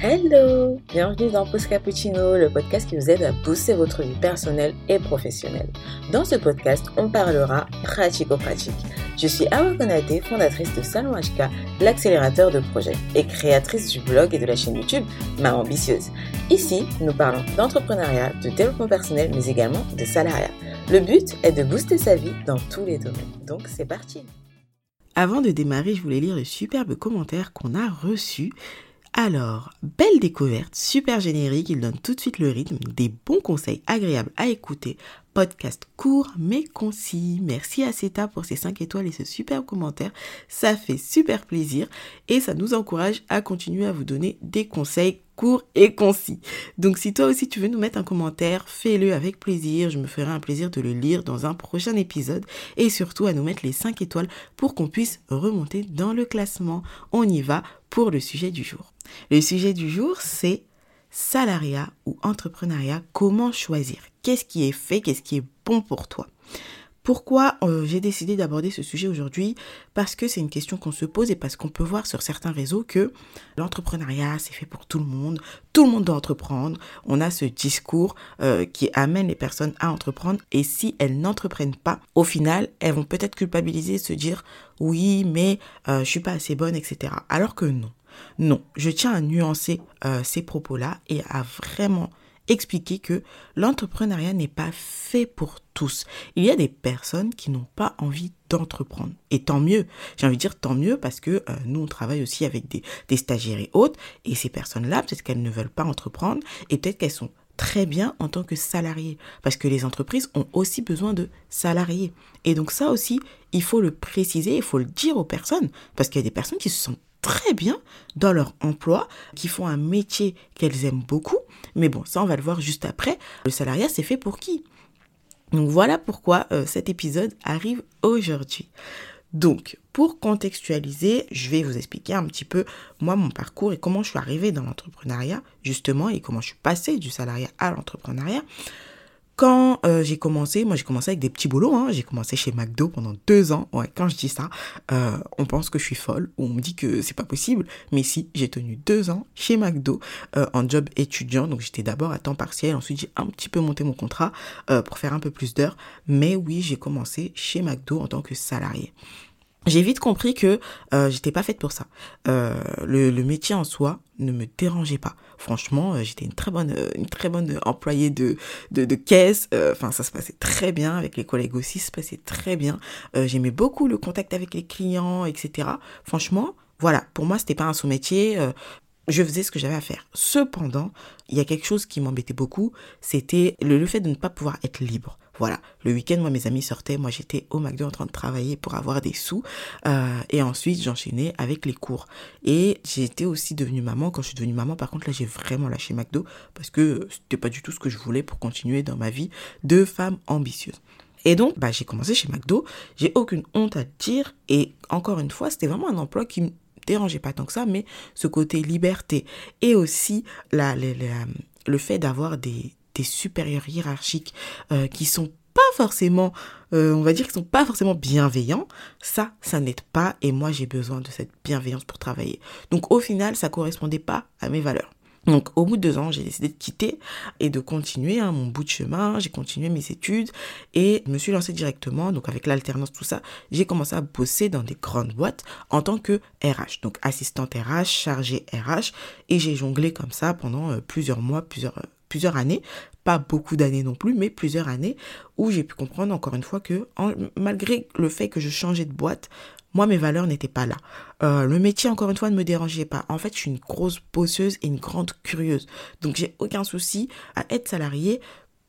Hello Bienvenue dans Post Cappuccino, le podcast qui vous aide à booster votre vie personnelle et professionnelle. Dans ce podcast, on parlera pratico-pratique. Je suis Awa Konate, fondatrice de Salon HK, l'accélérateur de projets, et créatrice du blog et de la chaîne YouTube Ma Ambitieuse. Ici, nous parlons d'entrepreneuriat, de développement personnel, mais également de salariat. Le but est de booster sa vie dans tous les domaines. Donc c'est parti Avant de démarrer, je voulais lire le superbe commentaire qu'on a reçu alors, belle découverte, super générique, il donne tout de suite le rythme, des bons conseils agréables à écouter, podcast court mais concis. Merci à CETA pour ses 5 étoiles et ce superbe commentaire, ça fait super plaisir et ça nous encourage à continuer à vous donner des conseils court et concis. Donc si toi aussi tu veux nous mettre un commentaire, fais-le avec plaisir. Je me ferai un plaisir de le lire dans un prochain épisode et surtout à nous mettre les 5 étoiles pour qu'on puisse remonter dans le classement. On y va pour le sujet du jour. Le sujet du jour, c'est salariat ou entrepreneuriat, comment choisir? Qu'est-ce qui est fait Qu'est-ce qui est bon pour toi pourquoi euh, j'ai décidé d'aborder ce sujet aujourd'hui? Parce que c'est une question qu'on se pose et parce qu'on peut voir sur certains réseaux que l'entrepreneuriat, c'est fait pour tout le monde, tout le monde doit entreprendre. On a ce discours euh, qui amène les personnes à entreprendre et si elles n'entreprennent pas, au final, elles vont peut-être culpabiliser, se dire oui, mais euh, je suis pas assez bonne, etc. Alors que non. Non, je tiens à nuancer ces propos-là et à vraiment expliquer que l'entrepreneuriat n'est pas fait pour tous. Il y a des personnes qui n'ont pas envie d'entreprendre. Et tant mieux. J'ai envie de dire tant mieux parce que euh, nous, on travaille aussi avec des, stagiaires et autres. Et ces personnes-là, peut-être qu'elles ne veulent pas entreprendre et peut-être qu'elles sont très bien en tant que salariés. Parce que les entreprises ont aussi besoin de salariés. Et donc ça aussi, il faut le préciser, il faut le dire aux personnes. Parce qu'il y a des personnes qui se sentent très bien dans leur emploi, qui font un métier qu'elles aiment beaucoup. Mais bon, ça, on va le voir juste après. Le salariat, c'est fait pour qui? Donc voilà pourquoi euh, cet épisode arrive aujourd'hui. Donc, pour contextualiser, je vais vous expliquer un petit peu, moi, mon parcours et comment je suis arrivée dans l'entrepreneuriat, justement, et comment je suis passée du salariat à l'entrepreneuriat. Quand euh, j'ai commencé, moi j'ai commencé avec des petits boulots, hein. j'ai commencé chez McDo pendant deux ans. Ouais, quand je dis ça, euh, on pense que je suis folle ou on me dit que c'est pas possible. Mais si, j'ai tenu deux ans chez McDo euh, en job étudiant. Donc j'étais d'abord à temps partiel, ensuite j'ai un petit peu monté mon contrat pour faire un peu plus d'heures. Mais oui, j'ai commencé chez McDo en tant que salarié j'ai vite compris que euh, j'étais pas faite pour ça. Euh, le, métier en soi ne me dérangeait pas. Franchement, euh, j'étais une très bonne, euh, une très bonne employée de, de, caisse. Enfin, ça se passait très bien avec les collègues aussi, ça se passait très bien. J'aimais beaucoup le contact avec les clients, etc. Franchement, voilà, pour moi, c'était pas un sous-métier. je faisais ce que j'avais à faire. Cependant, il y a quelque chose qui m'embêtait beaucoup, c'était le fait de ne pas pouvoir être libre. Voilà, le week-end, moi, mes amis sortaient, moi, j'étais au McDo en train de travailler pour avoir des sous. Euh, et ensuite, j'enchaînais avec les cours. Et j'étais aussi devenue maman. Quand je suis devenue maman, par contre, là, j'ai vraiment lâché McDo parce que c'était pas du tout ce que je voulais pour continuer dans ma vie de femme ambitieuse. Et donc, bah, j'ai commencé chez McDo. J'ai aucune honte à dire. Et encore une fois, c'était vraiment un emploi qui me dérangeait pas tant que ça, mais ce côté liberté et aussi le fait d'avoir des, supérieurs hiérarchiques euh, qui sont pas forcément, euh, on va dire qu'ils sont pas forcément bienveillants, ça, ça n'aide pas et moi j'ai besoin de cette bienveillance pour travailler. Donc au final, ça correspondait pas à mes valeurs. Donc au bout de deux ans, j'ai décidé de quitter et de continuer hein, mon bout de chemin. J'ai continué mes études et je me suis lancée directement. Donc avec l'alternance, tout ça, j'ai commencé à bosser dans des grandes boîtes en tant que RH. Donc assistante RH, chargée RH. Et j'ai jonglé comme ça pendant euh, plusieurs mois, plusieurs plusieurs années, pas beaucoup d'années non plus, mais plusieurs années, où j'ai pu comprendre encore une fois que malgré le fait que je changeais de boîte, moi mes valeurs n'étaient pas là. Euh, le métier encore une fois ne me dérangeait pas. En fait, je suis une grosse bosseuse et une grande curieuse. Donc j'ai aucun souci à être salarié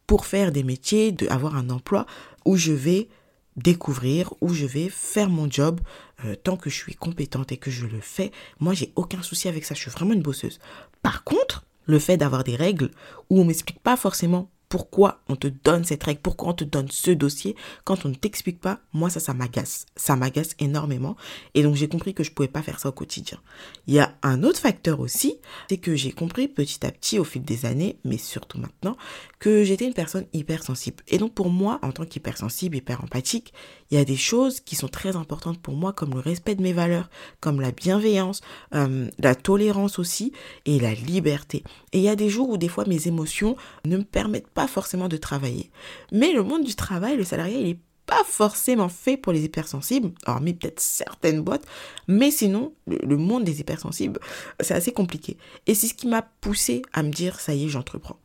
pour faire des métiers, de un emploi où je vais découvrir, où je vais faire mon job euh, tant que je suis compétente et que je le fais. Moi, j'ai aucun souci avec ça. Je suis vraiment une bosseuse. Par contre, le fait d'avoir des règles où on m'explique pas forcément pourquoi on te donne cette règle, pourquoi on te donne ce dossier, quand on ne t'explique pas, moi ça, ça m'agace. Ça m'agace énormément. Et donc j'ai compris que je pouvais pas faire ça au quotidien. Il y a un autre facteur aussi, c'est que j'ai compris petit à petit au fil des années, mais surtout maintenant, que j'étais une personne hypersensible. Et donc pour moi, en tant qu'hypersensible, hyper empathique, il y a des choses qui sont très importantes pour moi, comme le respect de mes valeurs, comme la bienveillance, euh, la tolérance aussi, et la liberté. Et il y a des jours où des fois mes émotions ne me permettent pas forcément de travailler. Mais le monde du travail, le salarié, il est pas forcément fait pour les hypersensibles, hormis peut-être certaines boîtes, mais sinon, le, monde des hypersensibles, c'est assez compliqué. Et c'est ce qui m'a poussé à me dire, ça y est, j'entreprends.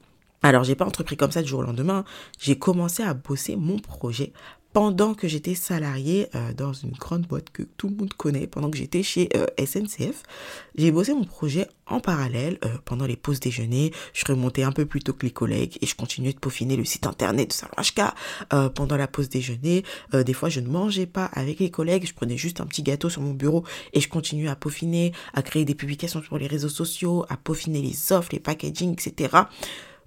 Alors, j'ai pas entrepris comme ça du jour au lendemain. J'ai commencé à bosser mon projet pendant que j'étais salarié euh, dans une grande boîte que tout le monde connaît, pendant que j'étais chez euh, SNCF, j'ai bossé mon projet en parallèle euh, pendant les pauses déjeuner. Je remontais un peu plus tôt que les collègues et je continuais de peaufiner le site internet de Salwashka pendant la pause déjeuner. des fois, je ne mangeais pas avec les collègues, je prenais juste un petit gâteau sur mon bureau et je continuais à peaufiner, à créer des publications sur les réseaux sociaux, à peaufiner les offres, les packaging, etc.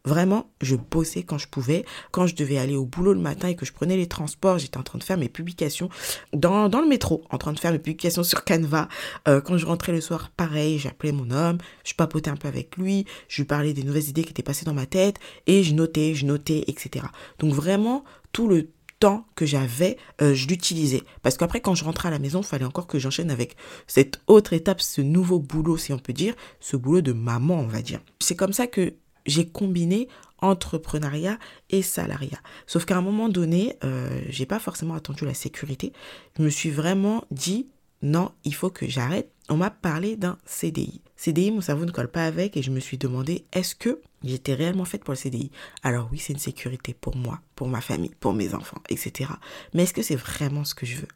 Vraiment, je bossais quand je pouvais. Quand je devais aller au boulot le matin et que je prenais les transports, j'étais en train de faire mes publications dans, le métro, en train de faire mes publications sur Canva. Euh, quand je rentrais le soir, pareil, j'appelais mon homme, je papotais un peu avec lui, je lui parlais des nouvelles idées qui étaient passées dans ma tête et je notais, je notais, etc. Donc vraiment, tout le temps que j'avais, euh, je l'utilisais. Parce qu'après, quand je rentrais à la maison, il fallait encore que j'enchaîne avec cette autre étape, ce nouveau boulot, si on peut dire, ce boulot de maman, on va dire. C'est comme ça que j'ai combiné entrepreneuriat et salariat. Sauf qu'à un moment donné, euh, j'ai pas forcément attendu la sécurité. Je me suis vraiment dit non, il faut que j'arrête. On m'a parlé d'un CDI. CDI, mon cerveau ne colle pas avec et je me suis demandé est-ce que j'étais réellement faite pour le CDI Alors oui, c'est une sécurité pour moi, pour ma famille, pour mes enfants, etc. Mais est-ce que c'est vraiment ce que je veux?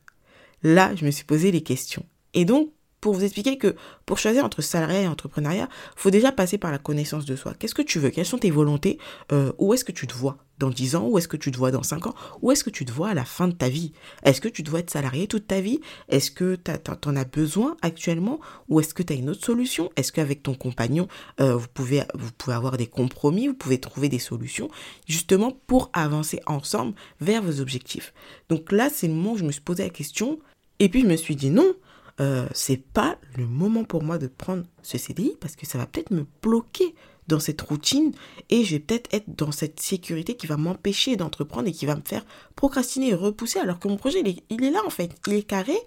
Là, je me suis posé les questions. Et donc, pour vous expliquer que pour choisir entre salariat et entrepreneuriat, faut déjà passer par la connaissance de soi. Qu'est-ce que tu veux? Quelles sont tes volontés? Euh, Où est-ce que tu te vois dans 10 ans? Où est-ce que tu te vois dans 5 ans? Où est-ce que tu te vois à la fin de ta vie? Est-ce que tu dois être salarié toute ta vie? Est-ce que tu en as besoin actuellement? Ou est-ce que tu as une autre solution? Est-ce qu'avec ton compagnon, euh, vous, pouvez, vous pouvez avoir des compromis? Vous pouvez trouver des solutions justement pour avancer ensemble vers vos objectifs. Donc là, c'est le moment où je me suis posé la question. Et puis je me suis dit non, euh, c'est pas le moment pour moi de prendre ce CDI parce que ça va peut-être me bloquer dans cette routine et je vais peut-être être dans cette sécurité qui va m'empêcher d'entreprendre et qui va me faire procrastiner et repousser alors que mon projet il est, là en fait, il est carré.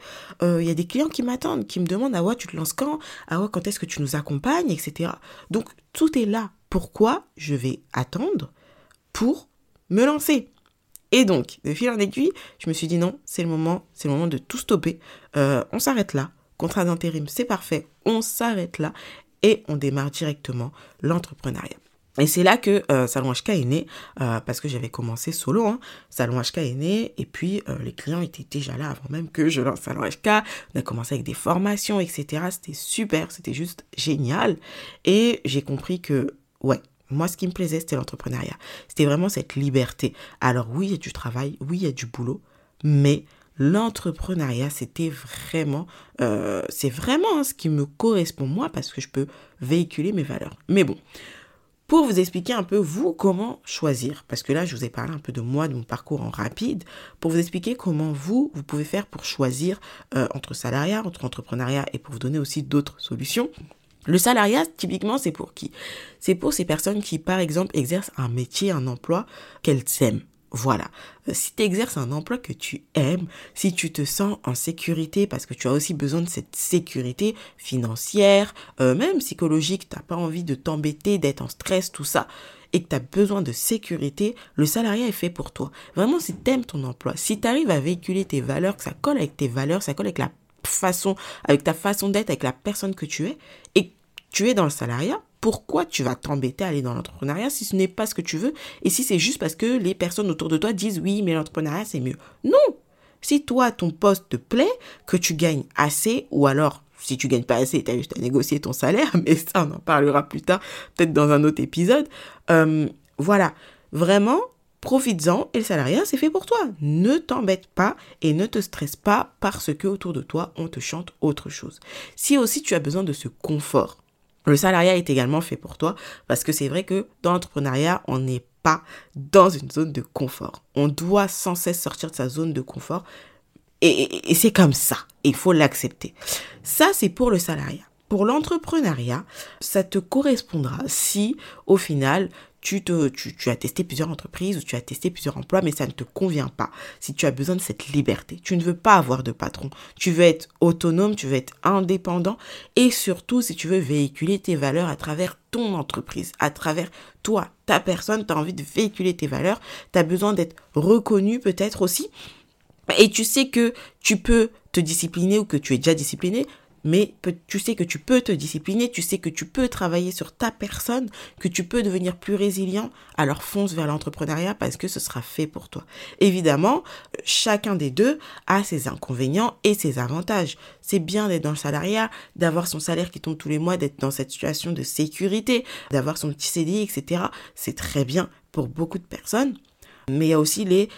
Euh, il y a des clients qui m'attendent, qui me demandent ah ouais tu te lances quand, ah ouais quand est-ce que tu nous accompagnes, etc. Donc tout est là. Pourquoi je vais attendre pour me lancer? Et donc, de fil en aiguille, je me suis dit non, c'est le moment, c'est le moment de tout stopper. Euh, on s'arrête là. Contrat d'intérim, c'est parfait. On s'arrête là et on démarre directement l'entrepreneuriat. Et c'est là que euh, Salon HK est né, euh, parce que j'avais commencé solo. Hein. Salon HK est né, et puis les clients étaient déjà là avant même que je lance Salon HK. On a commencé avec des formations, etc. C'était super, c'était juste génial. Et j'ai compris que, ouais, moi, ce qui me plaisait, c'était l'entrepreneuriat. C'était vraiment cette liberté. Alors oui, il y a du travail, oui, il y a du boulot, mais l'entrepreneuriat, c'était vraiment, euh, c'est vraiment ce qui me correspond moi parce que je peux véhiculer mes valeurs. Mais bon, pour vous expliquer un peu, vous, comment choisir, parce que là, je vous ai parlé un peu de moi, de mon parcours en rapide, pour vous expliquer comment vous, vous pouvez faire pour choisir euh, entre salariat, entre entrepreneuriat et pour vous donner aussi d'autres solutions. Le salariat, typiquement, c'est pour qui? C'est pour ces personnes qui, par exemple, exercent un métier, un emploi qu'elles aiment. Voilà. Euh, si tu exerces un emploi que tu aimes, si tu te sens en sécurité, parce que tu as aussi besoin de cette sécurité financière, euh, même psychologique, tu n'as pas envie de t'embêter, d'être en stress, tout ça, et que tu as besoin de sécurité, le salariat est fait pour toi. Vraiment, si tu aimes ton emploi, si tu arrives à véhiculer tes valeurs, que ça colle avec tes valeurs, ça colle avec la façon, avec ta façon d'être, avec la personne que tu es, et tu es dans le salariat, pourquoi tu vas t'embêter à aller dans l'entrepreneuriat si ce n'est pas ce que tu veux et si c'est juste parce que les personnes autour de toi disent oui, mais l'entrepreneuriat c'est mieux. Non Si toi, ton poste te plaît, que tu gagnes assez, ou alors si tu gagnes pas assez, tu as juste à négocier ton salaire, mais ça, on en parlera plus tard, peut-être dans un autre épisode. Euh, voilà, vraiment, profites-en et le salariat, c'est fait pour toi. Ne t'embête pas et ne te stresse pas parce que autour de toi, on te chante autre chose. Si aussi tu as besoin de ce confort, le salariat est également fait pour toi parce que c'est vrai que dans l'entrepreneuriat, on n'est pas dans une zone de confort. On doit sans cesse sortir de sa zone de confort et, et c'est comme ça. Il faut l'accepter. Ça, c'est pour le salariat. Pour l'entrepreneuriat, ça te correspondra si au final tu, as testé plusieurs entreprises ou tu as testé plusieurs emplois, mais ça ne te convient pas. Si tu as besoin de cette liberté, tu ne veux pas avoir de patron. Tu veux être autonome, tu veux être indépendant et surtout si tu veux véhiculer tes valeurs à travers ton entreprise, à travers toi, ta personne, tu as envie de véhiculer tes valeurs, tu as besoin d'être reconnu peut-être aussi. Et tu sais que tu peux te discipliner ou que tu es déjà discipliné mais tu sais que tu peux te discipliner, tu sais que tu peux travailler sur ta personne, que tu peux devenir plus résilient, alors fonce vers l'entrepreneuriat parce que ce sera fait pour toi. Évidemment, chacun des deux a ses inconvénients et ses avantages. C'est bien d'être dans le salariat, d'avoir son salaire qui tombe tous les mois, d'être dans cette situation de sécurité, d'avoir son petit CDI, etc. C'est très bien pour beaucoup de personnes. Mais il y a aussi les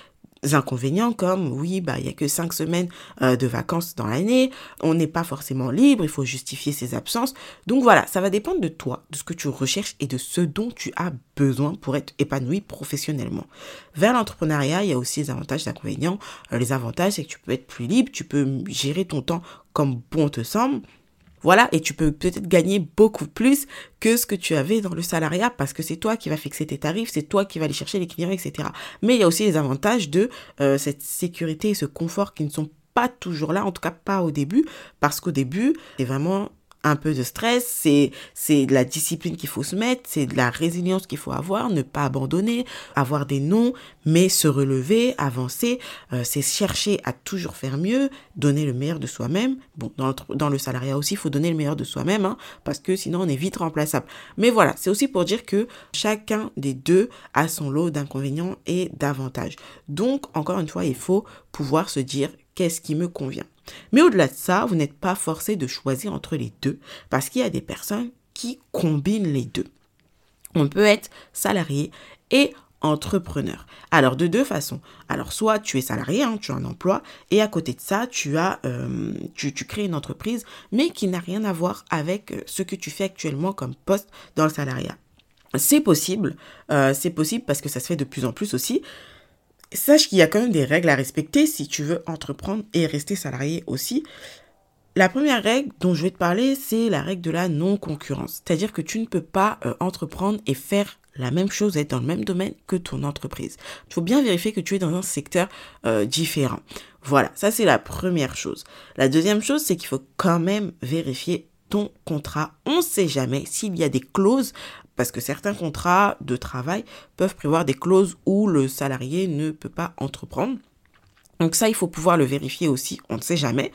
inconvénients comme oui bah il y a que cinq semaines euh, de vacances dans l'année on n'est pas forcément libre il faut justifier ses absences. Donc voilà ça va dépendre de toi de ce que tu recherches et de ce dont tu as besoin pour être épanoui professionnellement. Vers l'entrepreneuriat il y a aussi les avantages et inconvénients. Euh, les avantages c'est que tu peux être plus libre tu peux gérer ton temps comme bon te semble voilà, et tu peux peut-être gagner beaucoup plus que ce que tu avais dans le salariat parce que c'est toi qui vas fixer tes tarifs, c'est toi qui vas aller chercher les clients, etc. Mais il y a aussi les avantages de euh, cette sécurité et ce confort qui ne sont pas toujours là, en tout cas pas au début, parce qu'au début, c'est vraiment un peu de stress, c'est la discipline qu'il faut se mettre, c'est de la résilience qu'il faut avoir, ne pas abandonner, avoir des noms, mais se relever, avancer, euh, c'est chercher à toujours faire mieux, donner le meilleur de soi-même. Bon, dans le, dans le salariat aussi, il faut donner le meilleur de soi-même, hein, parce que sinon on est vite remplaçable. Mais voilà, c'est aussi pour dire que chacun des deux a son lot d'inconvénients et d'avantages. Donc, encore une fois, il faut pouvoir se dire qu'est-ce qui me convient? Mais au-delà de ça, vous n'êtes pas forcé de choisir entre les deux parce qu'il y a des personnes qui combinent les deux. On peut être salarié et entrepreneur. Alors de deux façons. Alors soit tu es salarié, hein, tu as un emploi, et à côté de ça, tu as, euh, tu, crées une entreprise, mais qui n'a rien à voir avec euh, ce que tu fais actuellement comme poste dans le salariat. C'est possible, euh, c'est possible parce que ça se fait de plus en plus aussi sache qu'il y a quand même des règles à respecter si tu veux entreprendre et rester salarié aussi. La première règle dont je vais te parler, c'est la règle de la non-concurrence. C'est-à-dire que tu ne peux pas euh, entreprendre et faire la même chose, être dans le même domaine que ton entreprise. Il faut bien vérifier que tu es dans un secteur euh, différent. Voilà, ça c'est la première chose. La deuxième chose, c'est qu'il faut quand même vérifier contrat. On ne sait jamais s'il y a des clauses parce que certains contrats de travail peuvent prévoir des clauses où le salarié ne peut pas entreprendre. Donc ça, il faut pouvoir le vérifier aussi, on ne sait jamais.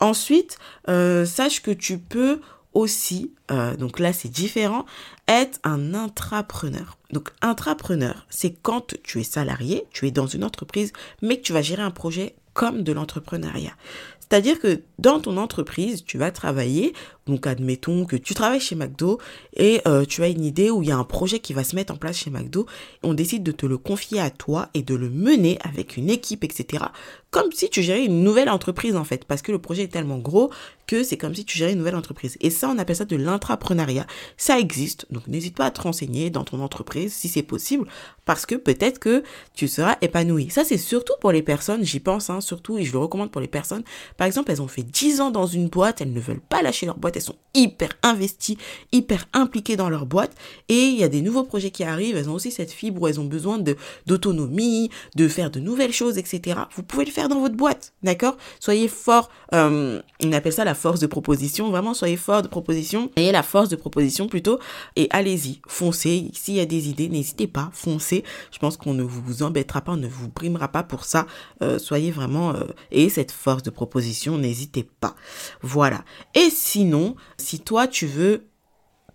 Ensuite, euh, sache que tu peux aussi, euh, donc là c'est différent, être un intrapreneur. Donc intrapreneur, c'est quand tu es salarié, tu es dans une entreprise, mais que tu vas gérer un projet comme de l'entrepreneuriat. C'est-à-dire que dans ton entreprise, tu vas travailler donc admettons que tu travailles chez McDo et euh, tu as une idée où il y a un projet qui va se mettre en place chez McDo. On décide de te le confier à toi et de le mener avec une équipe, etc. Comme si tu gérais une nouvelle entreprise en fait, parce que le projet est tellement gros que c'est comme si tu gérais une nouvelle entreprise. Et ça, on appelle ça de l'intrapreneuriat. Ça existe, donc n'hésite pas à te renseigner dans ton entreprise si c'est possible, parce que peut-être que tu seras épanoui. Ça, c'est surtout pour les personnes, j'y pense, hein, surtout, et je le recommande pour les personnes. Par exemple, elles ont fait 10 ans dans une boîte, elles ne veulent pas lâcher leur boîte elles sont hyper investies, hyper impliquées dans leur boîte. Et il y a des nouveaux projets qui arrivent, elles ont aussi cette fibre où elles ont besoin d'autonomie, de faire de nouvelles choses, etc. Vous pouvez le faire dans votre boîte, d'accord? Soyez fort, euh, on appelle ça la force de proposition, vraiment soyez fort de proposition, ayez la force de proposition plutôt, et allez-y, foncez. S'il y a des idées, n'hésitez pas, foncez. Je pense qu'on ne vous embêtera pas, on ne vous brimera pas pour ça. Euh, soyez vraiment, euh, et cette force de proposition, n'hésitez pas. Voilà. Et sinon, si toi tu veux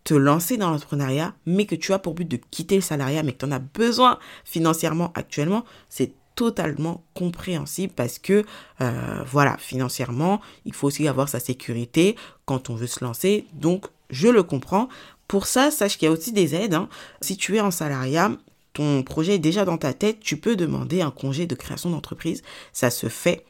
te lancer dans l'entrepreneuriat, mais que tu as pour but de quitter le salariat, mais que tu en as besoin financièrement actuellement, c'est totalement compréhensible parce que, euh, voilà, financièrement, il faut aussi avoir sa sécurité quand on veut se lancer. Donc, je le comprends. Pour ça, sache qu'il y a aussi des aides. Hein. Si tu es en salariat, ton projet est déjà dans ta tête, tu peux demander un congé de création d'entreprise. Ça se fait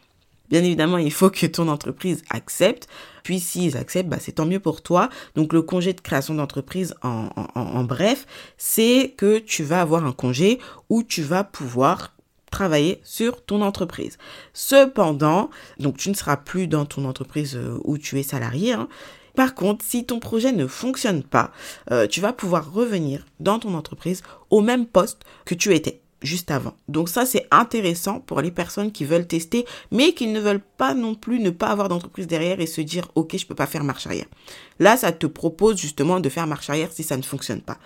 Bien évidemment, il faut que ton entreprise accepte. Puis s'ils acceptent, bah, c'est tant mieux pour toi. Donc le congé de création d'entreprise, en, en bref, c'est que tu vas avoir un congé où tu vas pouvoir travailler sur ton entreprise. Cependant, donc tu ne seras plus dans ton entreprise euh, où tu es salarié, hein, Par contre, si ton projet ne fonctionne pas, euh, tu vas pouvoir revenir dans ton entreprise au même poste que tu étais juste avant. Donc ça, c'est intéressant pour les personnes qui veulent tester, mais qui ne veulent pas non plus ne pas avoir d'entreprise derrière et se dire, OK, je peux pas faire marche arrière. Là, ça te propose justement de faire marche arrière si ça ne fonctionne pas.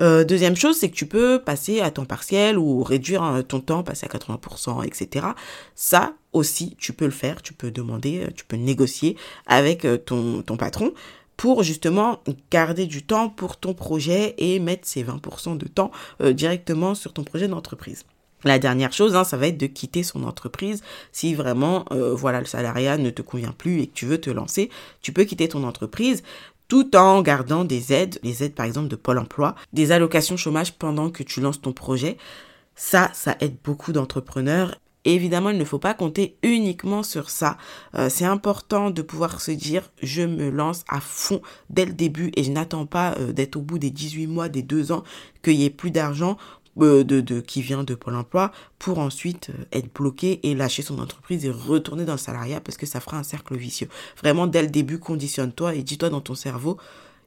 Euh, deuxième chose, c'est que tu peux passer à temps partiel ou réduire euh, ton temps, passer à 80%, etc. Ça aussi, tu peux le faire, tu peux demander, euh, tu peux négocier avec ton, ton patron pour justement garder du temps pour ton projet et mettre ces 20% de temps directement sur ton projet d'entreprise. La dernière chose, hein, ça va être de quitter son entreprise. Si vraiment, voilà, le salariat ne te convient plus et que tu veux te lancer, tu peux quitter ton entreprise tout en gardant des aides, les aides par exemple de Pôle Emploi, des allocations chômage pendant que tu lances ton projet. Ça, ça aide beaucoup d'entrepreneurs. Évidemment, il ne faut pas compter uniquement sur ça. Euh, c'est important de pouvoir se dire, je me lance à fond dès le début et je n'attends pas euh, d'être au bout des 18 mois, des 2 ans, qu'il n'y ait plus d'argent euh, de, qui vient de Pôle emploi pour ensuite être bloqué et lâcher son entreprise et retourner dans le salariat parce que ça fera un cercle vicieux. Vraiment, dès le début, conditionne-toi et dis-toi dans ton cerveau,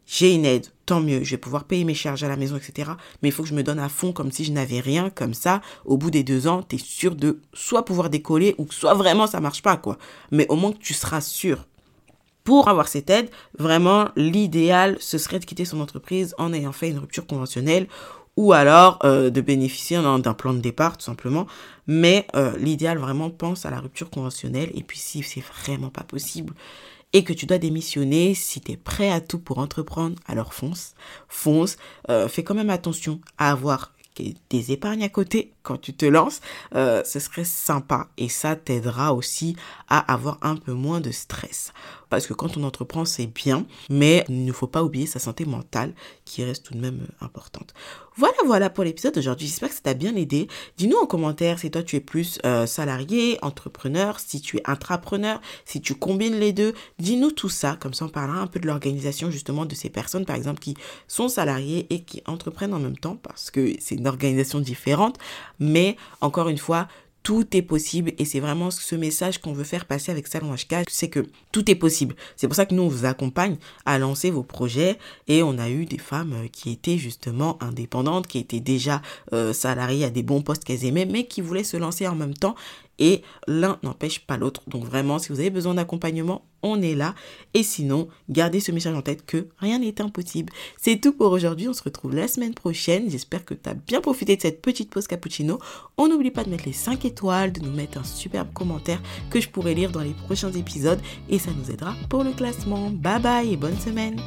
j'ai une aide, tant mieux, je vais pouvoir payer mes charges à la maison, etc. Mais il faut que je me donne à fond comme si je n'avais rien, comme ça, au bout des deux ans, tu es sûr de soit pouvoir décoller ou soit vraiment ça marche pas, quoi. Mais au moins que tu seras sûr. Pour avoir cette aide, vraiment, l'idéal, ce serait de quitter son entreprise en ayant fait une rupture conventionnelle ou alors euh, de bénéficier d'un plan de départ tout simplement. Mais euh, l'idéal vraiment pense à la rupture conventionnelle et puis si c'est vraiment pas possible et que tu dois démissionner, si tu es prêt à tout pour entreprendre, alors fonce, fonce, euh, fais quand même attention à avoir des épargnes à côté quand tu te lances, ce serait sympa et ça t'aidera aussi à avoir un peu moins de stress. Parce que quand on entreprend, c'est bien, mais il ne faut pas oublier sa santé mentale qui reste tout de même importante. Voilà, voilà pour l'épisode d'aujourd'hui. J'espère que ça t'a bien aidé. Dis-nous en commentaire si toi tu es plus euh, salarié, entrepreneur, si tu es intrapreneur, si tu combines les deux. Dis-nous tout ça. Comme ça, on parlera un peu de l'organisation justement de ces personnes, par exemple, qui sont salariées et qui entreprennent en même temps parce que c'est une organisation différente. Mais encore une fois, tout est possible et c'est vraiment ce message qu'on veut faire passer avec Salon HK, c'est que tout est possible. C'est pour ça que nous, on vous accompagne à lancer vos projets et on a eu des femmes euh, qui étaient justement indépendantes, qui étaient déjà euh, salariées à des bons postes qu'elles aimaient, mais qui voulaient se lancer en même temps et l'un n'empêche pas l'autre. Donc vraiment, si vous avez besoin d'accompagnement, on est là. Et sinon, gardez ce message en tête que rien n'est impossible. C'est tout pour aujourd'hui. On se retrouve la semaine prochaine. J'espère que tu as bien profité de cette petite pause cappuccino. On n'oublie pas de mettre les 5 étoiles, de nous mettre un superbe commentaire que je pourrai lire dans les prochains épisodes et ça nous aidera pour le classement. Bye bye et bonne semaine.